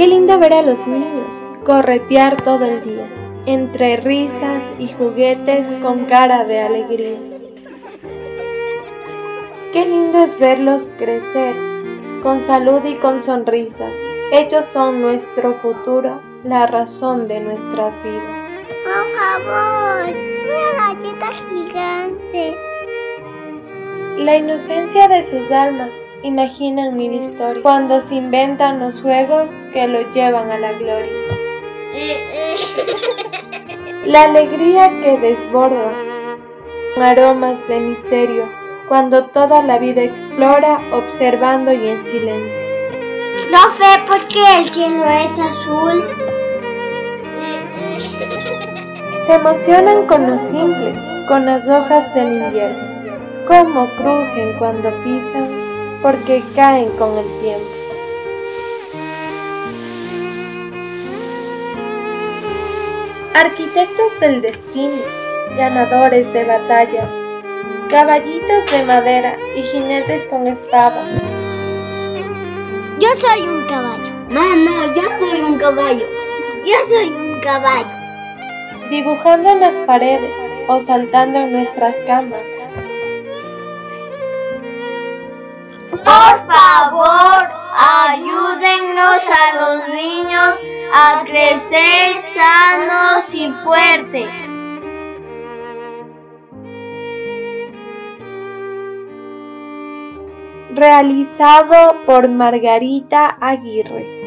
Qué lindo ver a los niños corretear todo el día, entre risas y juguetes con cara de alegría. Qué lindo es verlos crecer, con salud y con sonrisas. Ellos son nuestro futuro, la razón de nuestras vidas. Por favor, La inocencia de sus almas imaginan mil historias cuando se inventan los juegos que lo llevan a la gloria. La alegría que desborda, aromas de misterio, cuando toda la vida explora observando y en silencio. No sé por qué el cielo es azul. Se emocionan con lo simple, con las hojas del invierno. Cómo crujen cuando pisan, porque caen con el tiempo. Arquitectos del destino, ganadores de batallas, caballitos de madera y jinetes con espada. Yo soy un caballo. No, no, yo soy un caballo. Yo soy un caballo. dibujando en las paredes o saltando en nuestras camas. A los niños a crecer sanos y fuertes. Realizado por Margarita Aguirre.